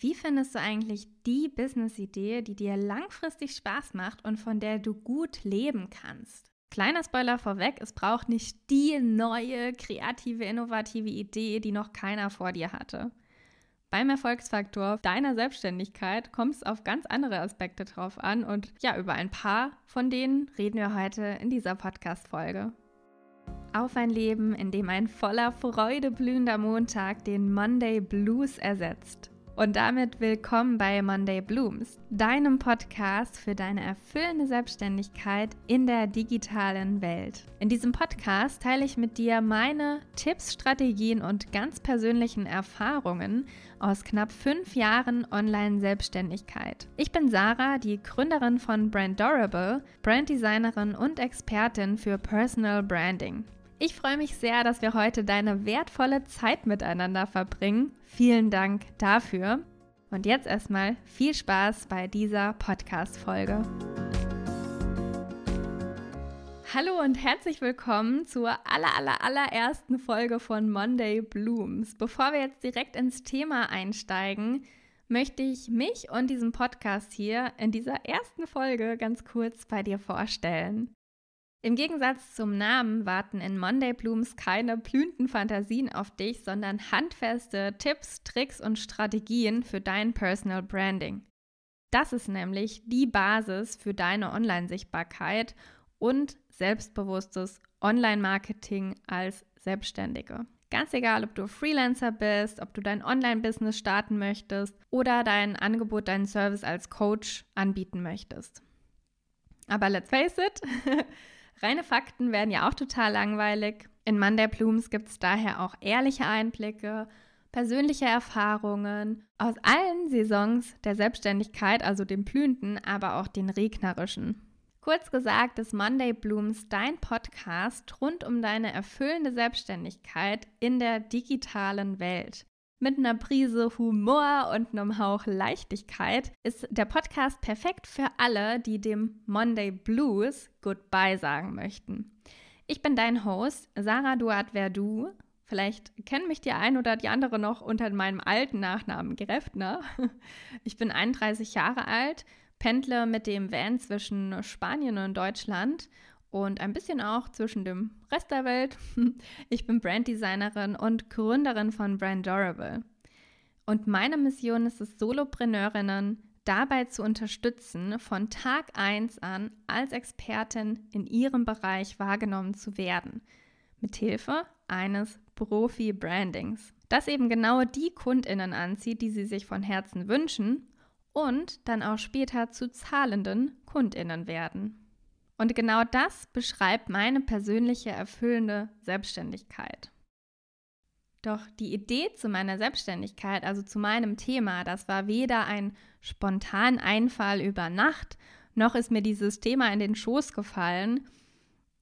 Wie findest du eigentlich die Business-Idee, die dir langfristig Spaß macht und von der du gut leben kannst? Kleiner Spoiler vorweg, es braucht nicht die neue, kreative, innovative Idee, die noch keiner vor dir hatte. Beim Erfolgsfaktor deiner Selbstständigkeit kommt es auf ganz andere Aspekte drauf an und ja, über ein paar von denen reden wir heute in dieser Podcast-Folge. Auf ein Leben, in dem ein voller Freude blühender Montag den Monday Blues ersetzt. Und damit willkommen bei Monday Blooms, deinem Podcast für deine erfüllende Selbstständigkeit in der digitalen Welt. In diesem Podcast teile ich mit dir meine Tipps, Strategien und ganz persönlichen Erfahrungen aus knapp fünf Jahren Online-Selbstständigkeit. Ich bin Sarah, die Gründerin von Brand Durable, Branddesignerin und Expertin für Personal Branding. Ich freue mich sehr, dass wir heute deine wertvolle Zeit miteinander verbringen. Vielen Dank dafür. Und jetzt erstmal viel Spaß bei dieser Podcast-Folge. Hallo und herzlich willkommen zur aller, aller, allerersten Folge von Monday Blooms. Bevor wir jetzt direkt ins Thema einsteigen, möchte ich mich und diesen Podcast hier in dieser ersten Folge ganz kurz bei dir vorstellen. Im Gegensatz zum Namen warten in Monday Blooms keine blühenden Fantasien auf dich, sondern handfeste Tipps, Tricks und Strategien für dein Personal Branding. Das ist nämlich die Basis für deine Online-Sichtbarkeit und selbstbewusstes Online-Marketing als Selbstständige. Ganz egal, ob du Freelancer bist, ob du dein Online-Business starten möchtest oder dein Angebot, deinen Service als Coach anbieten möchtest. Aber let's face it, Reine Fakten werden ja auch total langweilig. In Monday Blooms gibt es daher auch ehrliche Einblicke, persönliche Erfahrungen aus allen Saisons der Selbstständigkeit, also den blühenden, aber auch den regnerischen. Kurz gesagt ist Monday Blooms dein Podcast rund um deine erfüllende Selbstständigkeit in der digitalen Welt. Mit einer Prise Humor und einem Hauch Leichtigkeit ist der Podcast perfekt für alle, die dem Monday Blues Goodbye sagen möchten. Ich bin dein Host, Sarah Duart Verdu. Vielleicht kennen mich die ein oder die andere noch unter meinem alten Nachnamen Greffner. Ich bin 31 Jahre alt, pendle mit dem Van zwischen Spanien und Deutschland und ein bisschen auch zwischen dem Rest der Welt. Ich bin Branddesignerin und Gründerin von Brand Durable. Und meine Mission ist es, Solopreneurinnen dabei zu unterstützen, von Tag 1 an als Expertin in ihrem Bereich wahrgenommen zu werden. Mithilfe eines Profi-Brandings. Das eben genau die KundInnen anzieht, die sie sich von Herzen wünschen und dann auch später zu zahlenden KundInnen werden. Und genau das beschreibt meine persönliche erfüllende Selbstständigkeit. Doch die Idee zu meiner Selbstständigkeit, also zu meinem Thema, das war weder ein spontan Einfall über Nacht, noch ist mir dieses Thema in den Schoß gefallen.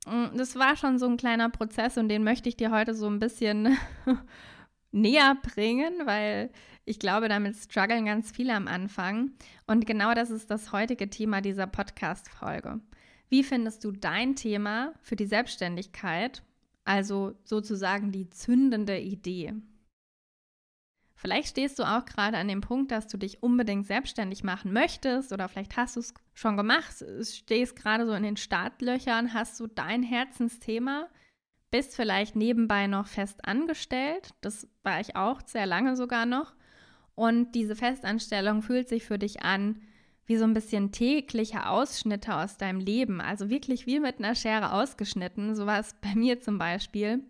Mm, das war schon so ein kleiner Prozess und den möchte ich dir heute so ein bisschen näher bringen, weil ich glaube, damit strugglen ganz viele am Anfang. Und genau das ist das heutige Thema dieser Podcast-Folge. Wie findest du dein Thema für die Selbstständigkeit, also sozusagen die zündende Idee? Vielleicht stehst du auch gerade an dem Punkt, dass du dich unbedingt selbstständig machen möchtest oder vielleicht hast du es schon gemacht, stehst gerade so in den Startlöchern, hast du dein Herzensthema, bist vielleicht nebenbei noch fest angestellt, das war ich auch sehr lange sogar noch. Und diese Festanstellung fühlt sich für dich an wie so ein bisschen tägliche Ausschnitte aus deinem Leben, also wirklich wie mit einer Schere ausgeschnitten, so war es bei mir zum Beispiel,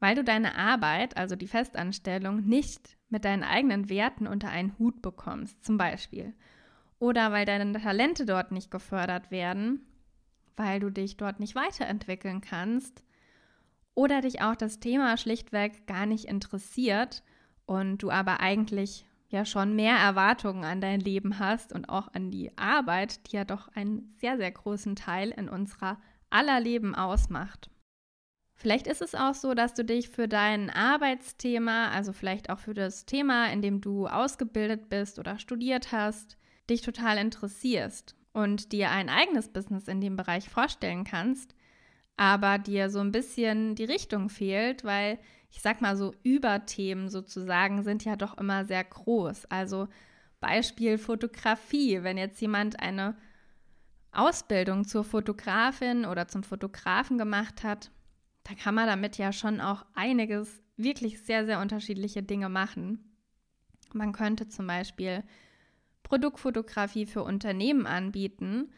weil du deine Arbeit, also die Festanstellung, nicht mit deinen eigenen Werten unter einen Hut bekommst, zum Beispiel. Oder weil deine Talente dort nicht gefördert werden, weil du dich dort nicht weiterentwickeln kannst. Oder dich auch das Thema schlichtweg gar nicht interessiert und du aber eigentlich ja schon mehr Erwartungen an dein Leben hast und auch an die Arbeit, die ja doch einen sehr, sehr großen Teil in unserer aller Leben ausmacht. Vielleicht ist es auch so, dass du dich für dein Arbeitsthema, also vielleicht auch für das Thema, in dem du ausgebildet bist oder studiert hast, dich total interessierst und dir ein eigenes Business in dem Bereich vorstellen kannst, aber dir so ein bisschen die Richtung fehlt, weil ich sag mal so, Überthemen sozusagen sind ja doch immer sehr groß. Also Beispiel Fotografie, wenn jetzt jemand eine Ausbildung zur Fotografin oder zum Fotografen gemacht hat, dann kann man damit ja schon auch einiges, wirklich sehr, sehr unterschiedliche Dinge machen. Man könnte zum Beispiel Produktfotografie für Unternehmen anbieten,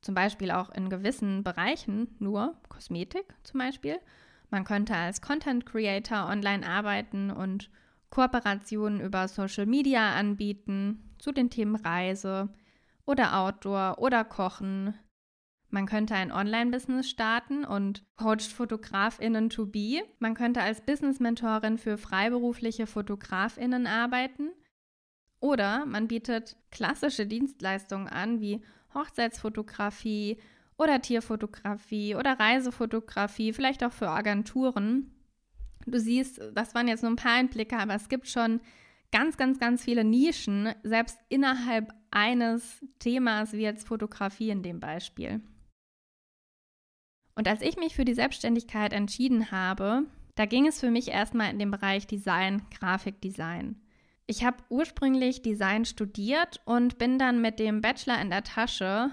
zum Beispiel auch in gewissen Bereichen, nur Kosmetik zum Beispiel. Man könnte als Content Creator online arbeiten und Kooperationen über Social Media anbieten zu den Themen Reise oder Outdoor oder Kochen. Man könnte ein Online-Business starten und coacht FotografInnen to be. Man könnte als Business-Mentorin für freiberufliche FotografInnen arbeiten. Oder man bietet klassische Dienstleistungen an, wie Hochzeitsfotografie oder Tierfotografie oder Reisefotografie, vielleicht auch für Agenturen. Du siehst, das waren jetzt nur ein paar Einblicke, aber es gibt schon ganz, ganz, ganz viele Nischen, selbst innerhalb eines Themas wie jetzt Fotografie in dem Beispiel. Und als ich mich für die Selbstständigkeit entschieden habe, da ging es für mich erstmal in den Bereich Design, Grafikdesign. Ich habe ursprünglich Design studiert und bin dann mit dem Bachelor in der Tasche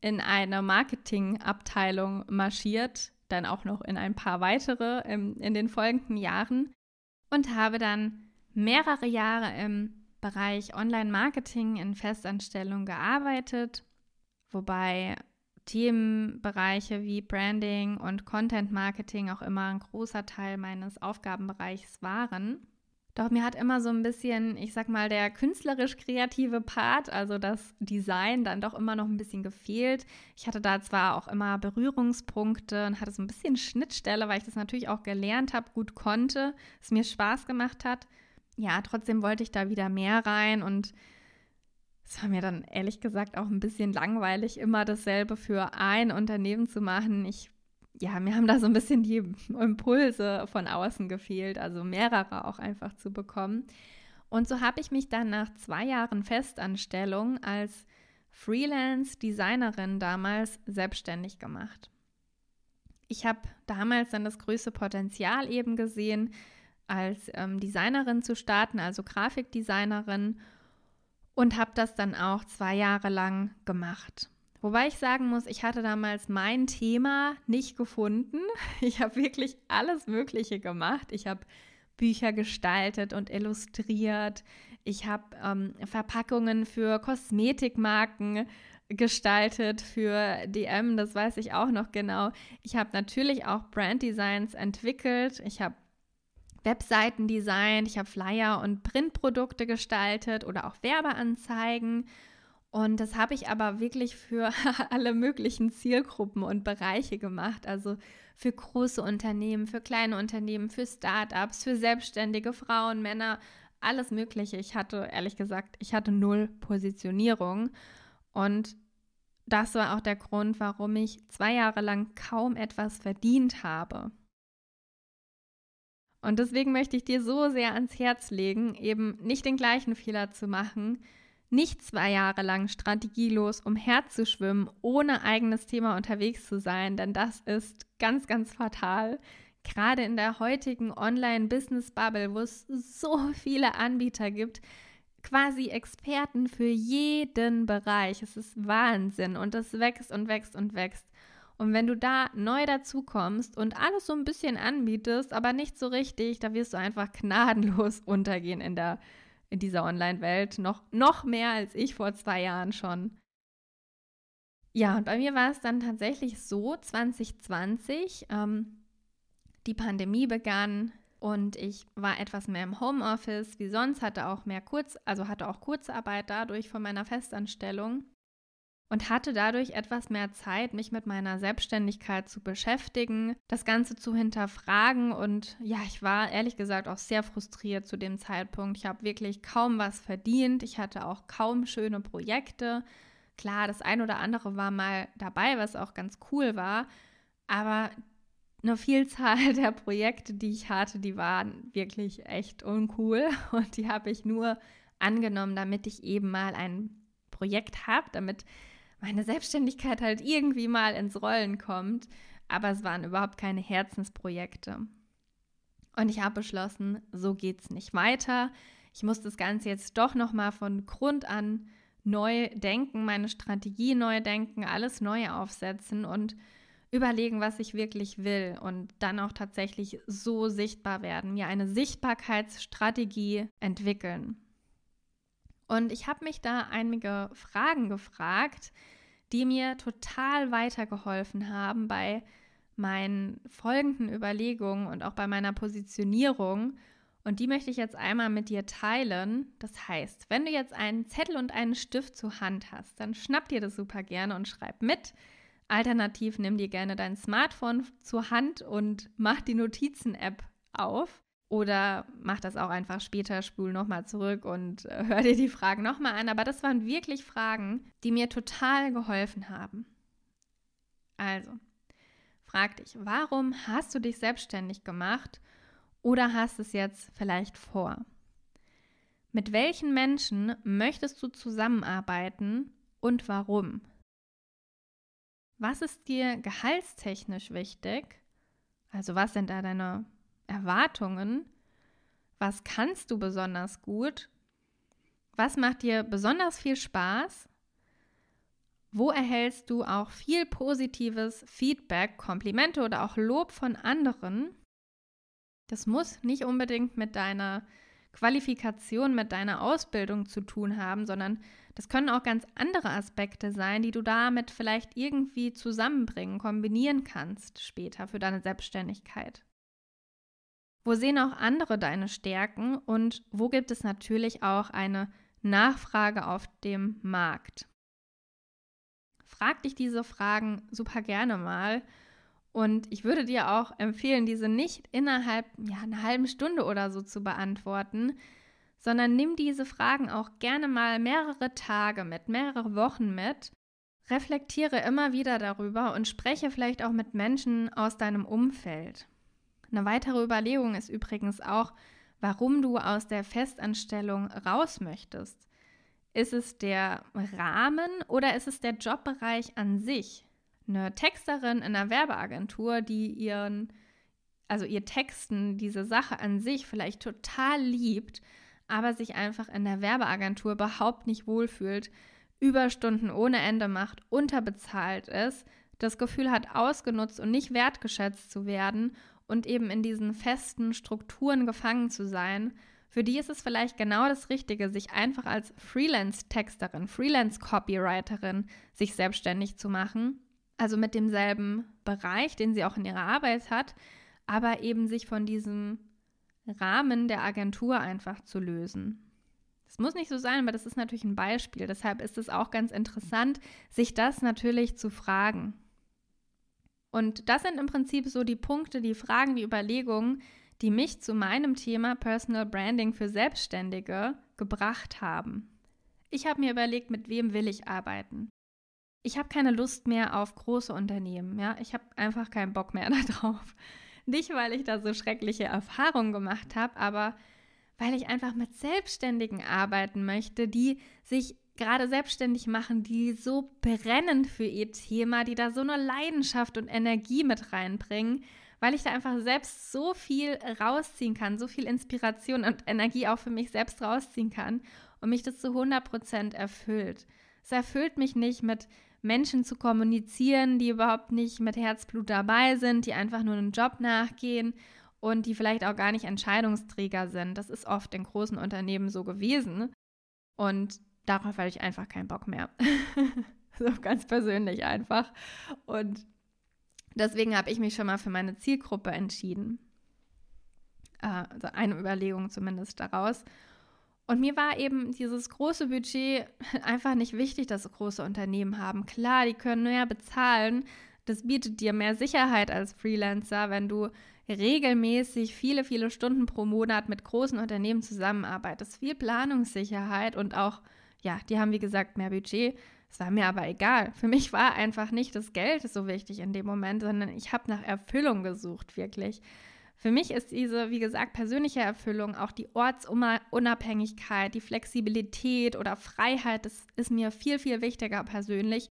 in eine Marketingabteilung marschiert, dann auch noch in ein paar weitere im, in den folgenden Jahren und habe dann mehrere Jahre im Bereich Online-Marketing in Festanstellung gearbeitet, wobei Themenbereiche wie Branding und Content Marketing auch immer ein großer Teil meines Aufgabenbereichs waren. Doch mir hat immer so ein bisschen, ich sag mal, der künstlerisch-kreative Part, also das Design, dann doch immer noch ein bisschen gefehlt. Ich hatte da zwar auch immer Berührungspunkte und hatte so ein bisschen Schnittstelle, weil ich das natürlich auch gelernt habe, gut konnte, es mir Spaß gemacht hat. Ja, trotzdem wollte ich da wieder mehr rein und es war mir dann ehrlich gesagt auch ein bisschen langweilig, immer dasselbe für ein Unternehmen zu machen. Ich ja, mir haben da so ein bisschen die Impulse von außen gefehlt, also mehrere auch einfach zu bekommen. Und so habe ich mich dann nach zwei Jahren Festanstellung als Freelance-Designerin damals selbstständig gemacht. Ich habe damals dann das größte Potenzial eben gesehen, als ähm, Designerin zu starten, also Grafikdesignerin, und habe das dann auch zwei Jahre lang gemacht. Wobei ich sagen muss, ich hatte damals mein Thema nicht gefunden. Ich habe wirklich alles Mögliche gemacht. Ich habe Bücher gestaltet und illustriert. Ich habe ähm, Verpackungen für Kosmetikmarken gestaltet für DM, das weiß ich auch noch genau. Ich habe natürlich auch Branddesigns entwickelt. Ich habe Webseiten designt, ich habe Flyer und Printprodukte gestaltet oder auch Werbeanzeigen und das habe ich aber wirklich für alle möglichen Zielgruppen und Bereiche gemacht. Also für große Unternehmen, für kleine Unternehmen, für Startups, für selbstständige Frauen, Männer, alles Mögliche. Ich hatte, ehrlich gesagt, ich hatte null Positionierung. Und das war auch der Grund, warum ich zwei Jahre lang kaum etwas verdient habe. Und deswegen möchte ich dir so sehr ans Herz legen, eben nicht den gleichen Fehler zu machen, nicht zwei Jahre lang strategielos umherzuschwimmen, ohne eigenes Thema unterwegs zu sein, denn das ist ganz, ganz fatal. Gerade in der heutigen Online-Business-Bubble, wo es so viele Anbieter gibt, quasi Experten für jeden Bereich. Es ist Wahnsinn und es wächst und wächst und wächst. Und wenn du da neu dazukommst und alles so ein bisschen anbietest, aber nicht so richtig, da wirst du einfach gnadenlos untergehen in der in dieser Online-Welt. Noch, noch mehr als ich vor zwei Jahren schon. Ja, und bei mir war es dann tatsächlich so, 2020, ähm, die Pandemie begann und ich war etwas mehr im Homeoffice wie sonst, hatte auch mehr Kurz, also hatte auch Kurzarbeit dadurch von meiner Festanstellung und hatte dadurch etwas mehr Zeit, mich mit meiner Selbstständigkeit zu beschäftigen, das Ganze zu hinterfragen und ja, ich war ehrlich gesagt auch sehr frustriert zu dem Zeitpunkt. Ich habe wirklich kaum was verdient, ich hatte auch kaum schöne Projekte. Klar, das ein oder andere war mal dabei, was auch ganz cool war, aber eine Vielzahl der Projekte, die ich hatte, die waren wirklich echt uncool und die habe ich nur angenommen, damit ich eben mal ein Projekt habe, damit meine Selbstständigkeit halt irgendwie mal ins Rollen kommt. Aber es waren überhaupt keine Herzensprojekte. Und ich habe beschlossen, so geht es nicht weiter. Ich muss das Ganze jetzt doch nochmal von Grund an neu denken, meine Strategie neu denken, alles neu aufsetzen und überlegen, was ich wirklich will und dann auch tatsächlich so sichtbar werden, mir eine Sichtbarkeitsstrategie entwickeln. Und ich habe mich da einige Fragen gefragt, die mir total weitergeholfen haben bei meinen folgenden Überlegungen und auch bei meiner Positionierung. Und die möchte ich jetzt einmal mit dir teilen. Das heißt, wenn du jetzt einen Zettel und einen Stift zur Hand hast, dann schnapp dir das super gerne und schreib mit. Alternativ nimm dir gerne dein Smartphone zur Hand und mach die Notizen-App auf. Oder mach das auch einfach später, spul nochmal zurück und äh, hör dir die Fragen nochmal an. Aber das waren wirklich Fragen, die mir total geholfen haben. Also, frag dich, warum hast du dich selbstständig gemacht oder hast es jetzt vielleicht vor? Mit welchen Menschen möchtest du zusammenarbeiten und warum? Was ist dir gehaltstechnisch wichtig? Also was sind da deine Erwartungen? Was kannst du besonders gut? Was macht dir besonders viel Spaß? Wo erhältst du auch viel positives Feedback, Komplimente oder auch Lob von anderen? Das muss nicht unbedingt mit deiner Qualifikation, mit deiner Ausbildung zu tun haben, sondern das können auch ganz andere Aspekte sein, die du damit vielleicht irgendwie zusammenbringen, kombinieren kannst später für deine Selbstständigkeit. Wo sehen auch andere deine Stärken und wo gibt es natürlich auch eine Nachfrage auf dem Markt? Frag dich diese Fragen super gerne mal und ich würde dir auch empfehlen, diese nicht innerhalb ja, einer halben Stunde oder so zu beantworten, sondern nimm diese Fragen auch gerne mal mehrere Tage mit, mehrere Wochen mit. Reflektiere immer wieder darüber und spreche vielleicht auch mit Menschen aus deinem Umfeld. Eine weitere Überlegung ist übrigens auch, warum du aus der Festanstellung raus möchtest. Ist es der Rahmen oder ist es der Jobbereich an sich? eine Texterin in einer Werbeagentur, die ihren, also ihr Texten, diese Sache an sich vielleicht total liebt, aber sich einfach in der Werbeagentur überhaupt nicht wohlfühlt, Überstunden ohne Ende macht, unterbezahlt ist, das Gefühl hat, ausgenutzt und nicht wertgeschätzt zu werden und eben in diesen festen Strukturen gefangen zu sein, für die ist es vielleicht genau das Richtige, sich einfach als Freelance-Texterin, Freelance-Copywriterin sich selbstständig zu machen also mit demselben Bereich, den sie auch in ihrer Arbeit hat, aber eben sich von diesem Rahmen der Agentur einfach zu lösen. Das muss nicht so sein, aber das ist natürlich ein Beispiel. Deshalb ist es auch ganz interessant, sich das natürlich zu fragen. Und das sind im Prinzip so die Punkte, die Fragen, die Überlegungen, die mich zu meinem Thema Personal Branding für Selbstständige gebracht haben. Ich habe mir überlegt, mit wem will ich arbeiten? ich habe keine Lust mehr auf große Unternehmen. Ja, ich habe einfach keinen Bock mehr darauf. Nicht, weil ich da so schreckliche Erfahrungen gemacht habe, aber weil ich einfach mit Selbstständigen arbeiten möchte, die sich gerade selbstständig machen, die so brennend für ihr Thema, die da so eine Leidenschaft und Energie mit reinbringen, weil ich da einfach selbst so viel rausziehen kann, so viel Inspiration und Energie auch für mich selbst rausziehen kann und mich das zu 100 Prozent erfüllt. Es erfüllt mich nicht mit Menschen zu kommunizieren, die überhaupt nicht mit Herzblut dabei sind, die einfach nur einen Job nachgehen und die vielleicht auch gar nicht Entscheidungsträger sind. Das ist oft in großen Unternehmen so gewesen. Und darauf habe ich einfach keinen Bock mehr. so ganz persönlich einfach. Und deswegen habe ich mich schon mal für meine Zielgruppe entschieden. Äh, also eine Überlegung zumindest daraus. Und mir war eben dieses große Budget einfach nicht wichtig, dass große Unternehmen haben. Klar, die können mehr bezahlen. Das bietet dir mehr Sicherheit als Freelancer, wenn du regelmäßig viele, viele Stunden pro Monat mit großen Unternehmen zusammenarbeitest. Viel Planungssicherheit und auch, ja, die haben wie gesagt mehr Budget. Es war mir aber egal. Für mich war einfach nicht das Geld so wichtig in dem Moment, sondern ich habe nach Erfüllung gesucht, wirklich. Für mich ist diese, wie gesagt, persönliche Erfüllung, auch die Ortsunabhängigkeit, die Flexibilität oder Freiheit, das ist mir viel, viel wichtiger persönlich,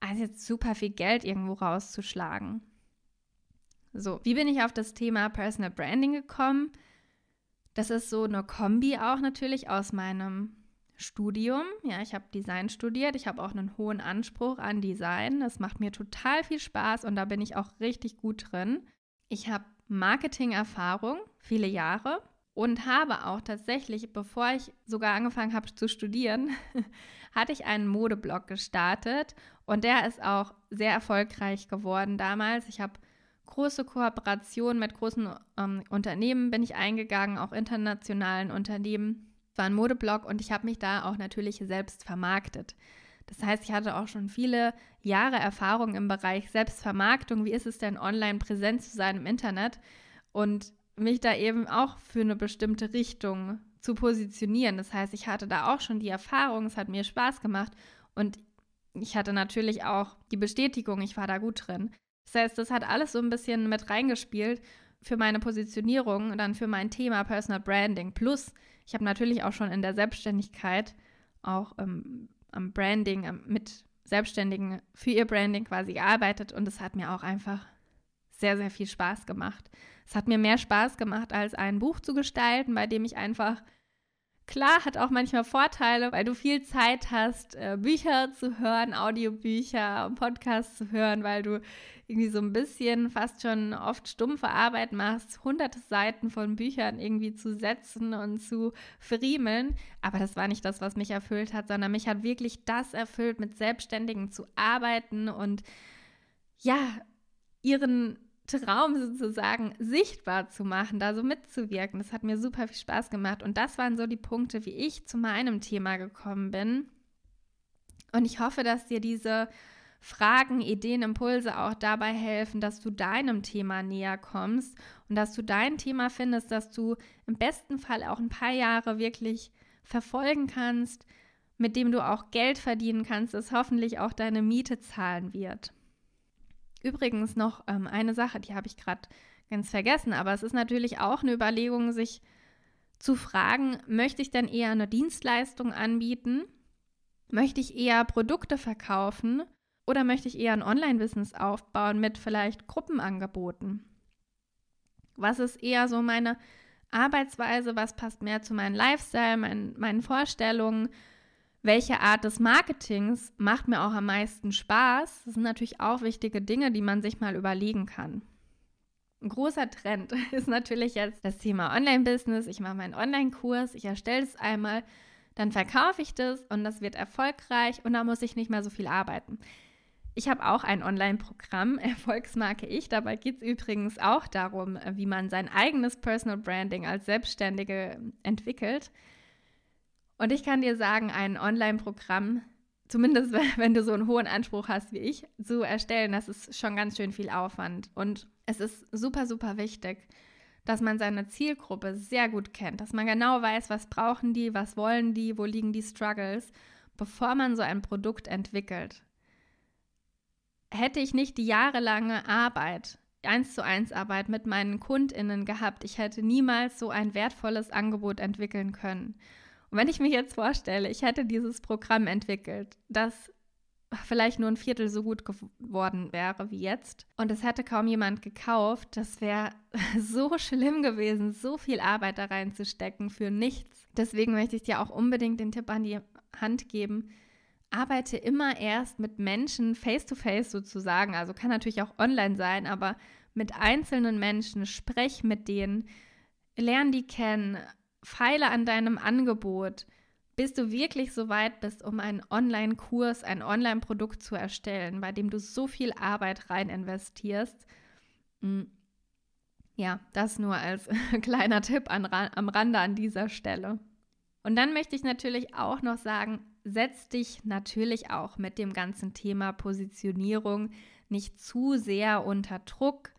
als jetzt super viel Geld irgendwo rauszuschlagen. So, wie bin ich auf das Thema Personal Branding gekommen? Das ist so eine Kombi auch natürlich aus meinem Studium. Ja, ich habe Design studiert. Ich habe auch einen hohen Anspruch an Design. Das macht mir total viel Spaß und da bin ich auch richtig gut drin. Ich habe Marketing-Erfahrung, viele Jahre und habe auch tatsächlich, bevor ich sogar angefangen habe zu studieren, hatte ich einen Modeblog gestartet und der ist auch sehr erfolgreich geworden damals. Ich habe große Kooperationen mit großen ähm, Unternehmen bin ich eingegangen, auch internationalen Unternehmen. Es war ein Modeblog und ich habe mich da auch natürlich selbst vermarktet. Das heißt, ich hatte auch schon viele Jahre Erfahrung im Bereich Selbstvermarktung. Wie ist es denn, online präsent zu sein im Internet und mich da eben auch für eine bestimmte Richtung zu positionieren. Das heißt, ich hatte da auch schon die Erfahrung, es hat mir Spaß gemacht und ich hatte natürlich auch die Bestätigung, ich war da gut drin. Das heißt, das hat alles so ein bisschen mit reingespielt für meine Positionierung und dann für mein Thema Personal Branding. Plus, ich habe natürlich auch schon in der Selbstständigkeit auch ähm, am Branding, am, mit Selbstständigen für ihr Branding quasi gearbeitet und es hat mir auch einfach sehr, sehr viel Spaß gemacht. Es hat mir mehr Spaß gemacht, als ein Buch zu gestalten, bei dem ich einfach Klar, hat auch manchmal Vorteile, weil du viel Zeit hast, äh, Bücher zu hören, Audiobücher, Podcasts zu hören, weil du irgendwie so ein bisschen fast schon oft stumpfe Arbeit machst, hunderte Seiten von Büchern irgendwie zu setzen und zu friemeln. Aber das war nicht das, was mich erfüllt hat, sondern mich hat wirklich das erfüllt, mit Selbstständigen zu arbeiten und ja, ihren Traum sozusagen sichtbar zu machen, da so mitzuwirken. Das hat mir super viel Spaß gemacht. Und das waren so die Punkte, wie ich zu meinem Thema gekommen bin. Und ich hoffe, dass dir diese Fragen, Ideen, Impulse auch dabei helfen, dass du deinem Thema näher kommst und dass du dein Thema findest, dass du im besten Fall auch ein paar Jahre wirklich verfolgen kannst, mit dem du auch Geld verdienen kannst, das hoffentlich auch deine Miete zahlen wird. Übrigens noch ähm, eine Sache, die habe ich gerade ganz vergessen, aber es ist natürlich auch eine Überlegung, sich zu fragen, möchte ich denn eher eine Dienstleistung anbieten? Möchte ich eher Produkte verkaufen? Oder möchte ich eher ein Online-Business aufbauen mit vielleicht Gruppenangeboten? Was ist eher so meine Arbeitsweise? Was passt mehr zu meinem Lifestyle, mein, meinen Vorstellungen? Welche Art des Marketings macht mir auch am meisten Spaß. Das sind natürlich auch wichtige Dinge, die man sich mal überlegen kann. Ein großer Trend ist natürlich jetzt das Thema Online-Business. Ich mache meinen Online-Kurs, ich erstelle es einmal, dann verkaufe ich das und das wird erfolgreich und da muss ich nicht mehr so viel arbeiten. Ich habe auch ein Online-Programm, Erfolgsmarke Ich. Dabei geht es übrigens auch darum, wie man sein eigenes Personal Branding als Selbstständige entwickelt. Und ich kann dir sagen, ein Online-Programm, zumindest wenn du so einen hohen Anspruch hast wie ich, zu erstellen, das ist schon ganz schön viel Aufwand. Und es ist super, super wichtig, dass man seine Zielgruppe sehr gut kennt, dass man genau weiß, was brauchen die, was wollen die, wo liegen die Struggles, bevor man so ein Produkt entwickelt. Hätte ich nicht die jahrelange Arbeit, eins zu eins Arbeit mit meinen KundInnen gehabt, ich hätte niemals so ein wertvolles Angebot entwickeln können. Und wenn ich mir jetzt vorstelle, ich hätte dieses Programm entwickelt, das vielleicht nur ein Viertel so gut geworden wäre wie jetzt und es hätte kaum jemand gekauft, das wäre so schlimm gewesen, so viel Arbeit da reinzustecken für nichts. Deswegen möchte ich dir auch unbedingt den Tipp an die Hand geben, arbeite immer erst mit Menschen face-to-face -face sozusagen, also kann natürlich auch online sein, aber mit einzelnen Menschen, sprech mit denen, lern die kennen, feile an deinem Angebot, bis du wirklich so weit bist, um einen Online-Kurs, ein Online-Produkt zu erstellen, bei dem du so viel Arbeit rein investierst. Hm. Ja, das nur als kleiner Tipp an, am Rande an dieser Stelle. Und dann möchte ich natürlich auch noch sagen, setz dich natürlich auch mit dem ganzen Thema Positionierung nicht zu sehr unter Druck.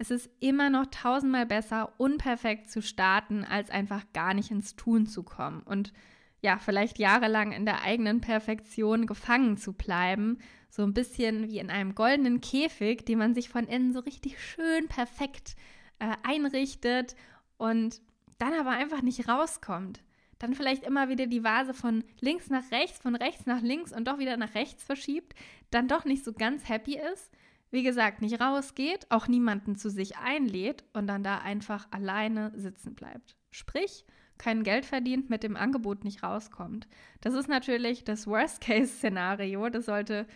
Es ist immer noch tausendmal besser, unperfekt zu starten, als einfach gar nicht ins Tun zu kommen und ja, vielleicht jahrelang in der eigenen Perfektion gefangen zu bleiben. So ein bisschen wie in einem goldenen Käfig, den man sich von innen so richtig schön perfekt äh, einrichtet und dann aber einfach nicht rauskommt. Dann vielleicht immer wieder die Vase von links nach rechts, von rechts nach links und doch wieder nach rechts verschiebt, dann doch nicht so ganz happy ist wie gesagt, nicht rausgeht, auch niemanden zu sich einlädt und dann da einfach alleine sitzen bleibt. Sprich, kein Geld verdient, mit dem Angebot nicht rauskommt. Das ist natürlich das Worst-Case-Szenario. Das sollte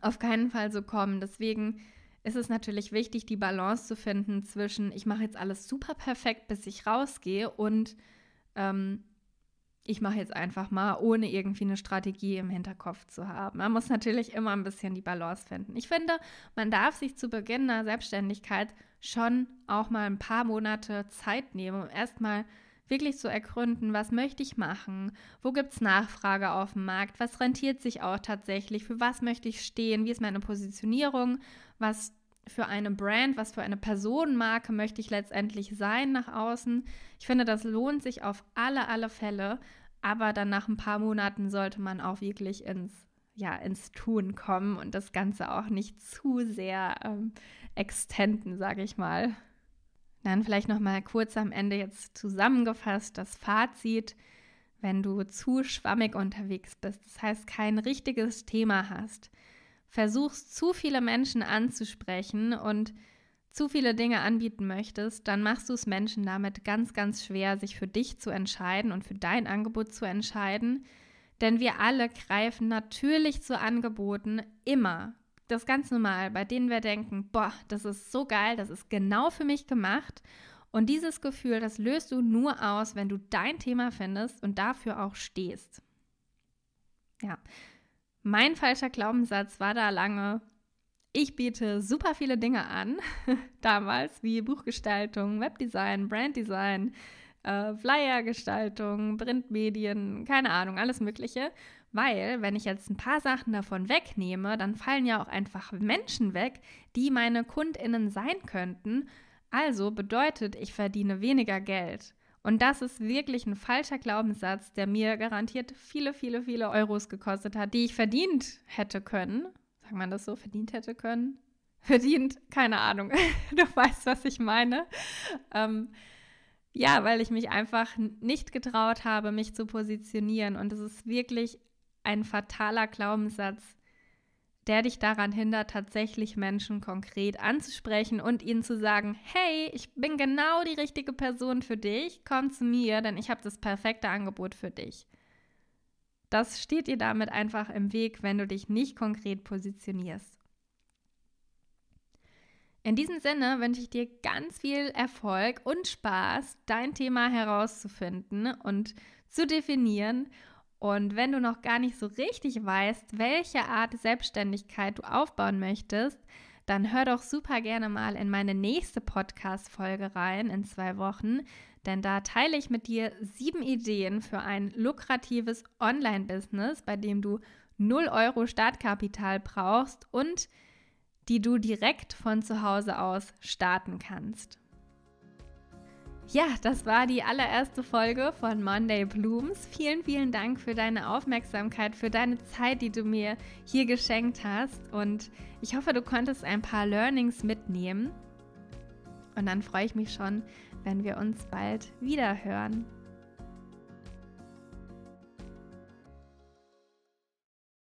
auf keinen Fall so kommen. Deswegen ist es natürlich wichtig, die Balance zu finden zwischen, ich mache jetzt alles super perfekt, bis ich rausgehe und ähm, ich mache jetzt einfach mal, ohne irgendwie eine Strategie im Hinterkopf zu haben. Man muss natürlich immer ein bisschen die Balance finden. Ich finde, man darf sich zu Beginn einer Selbstständigkeit schon auch mal ein paar Monate Zeit nehmen, um erstmal wirklich zu ergründen, was möchte ich machen, wo gibt es Nachfrage auf dem Markt, was rentiert sich auch tatsächlich, für was möchte ich stehen, wie ist meine Positionierung, was für eine Brand, was für eine Personenmarke möchte ich letztendlich sein nach außen. Ich finde, das lohnt sich auf alle, alle Fälle, aber dann nach ein paar Monaten sollte man auch wirklich ins, ja, ins Tun kommen und das Ganze auch nicht zu sehr ähm, extenden, sage ich mal. Dann vielleicht noch mal kurz am Ende jetzt zusammengefasst das Fazit, wenn du zu schwammig unterwegs bist, das heißt kein richtiges Thema hast, versuchst zu viele Menschen anzusprechen und zu viele Dinge anbieten möchtest, dann machst du es Menschen damit ganz, ganz schwer, sich für dich zu entscheiden und für dein Angebot zu entscheiden. Denn wir alle greifen natürlich zu Angeboten immer das ganz normal, bei denen wir denken, boah, das ist so geil, das ist genau für mich gemacht. Und dieses Gefühl, das löst du nur aus, wenn du dein Thema findest und dafür auch stehst. Ja, mein falscher Glaubenssatz war da lange, ich biete super viele Dinge an, damals, wie Buchgestaltung, Webdesign, Branddesign, äh, Flyergestaltung, Printmedien, keine Ahnung, alles Mögliche. Weil, wenn ich jetzt ein paar Sachen davon wegnehme, dann fallen ja auch einfach Menschen weg, die meine KundInnen sein könnten. Also bedeutet, ich verdiene weniger Geld. Und das ist wirklich ein falscher Glaubenssatz, der mir garantiert viele, viele, viele Euros gekostet hat, die ich verdient hätte können. Sagt man das so? Verdient hätte können? Verdient? Keine Ahnung. du weißt, was ich meine. Ähm, ja, weil ich mich einfach nicht getraut habe, mich zu positionieren. Und es ist wirklich ein fataler Glaubenssatz, der dich daran hindert, tatsächlich Menschen konkret anzusprechen und ihnen zu sagen, hey, ich bin genau die richtige Person für dich, komm zu mir, denn ich habe das perfekte Angebot für dich. Das steht dir damit einfach im Weg, wenn du dich nicht konkret positionierst. In diesem Sinne wünsche ich dir ganz viel Erfolg und Spaß, dein Thema herauszufinden und zu definieren und wenn du noch gar nicht so richtig weißt, welche Art Selbstständigkeit du aufbauen möchtest, dann hör doch super gerne mal in meine nächste Podcast-Folge rein in zwei Wochen, denn da teile ich mit dir sieben Ideen für ein lukratives Online-Business, bei dem du 0 Euro Startkapital brauchst und die du direkt von zu Hause aus starten kannst. Ja, das war die allererste Folge von Monday Blooms. Vielen, vielen Dank für deine Aufmerksamkeit, für deine Zeit, die du mir hier geschenkt hast. Und ich hoffe, du konntest ein paar Learnings mitnehmen. Und dann freue ich mich schon, wenn wir uns bald wieder hören.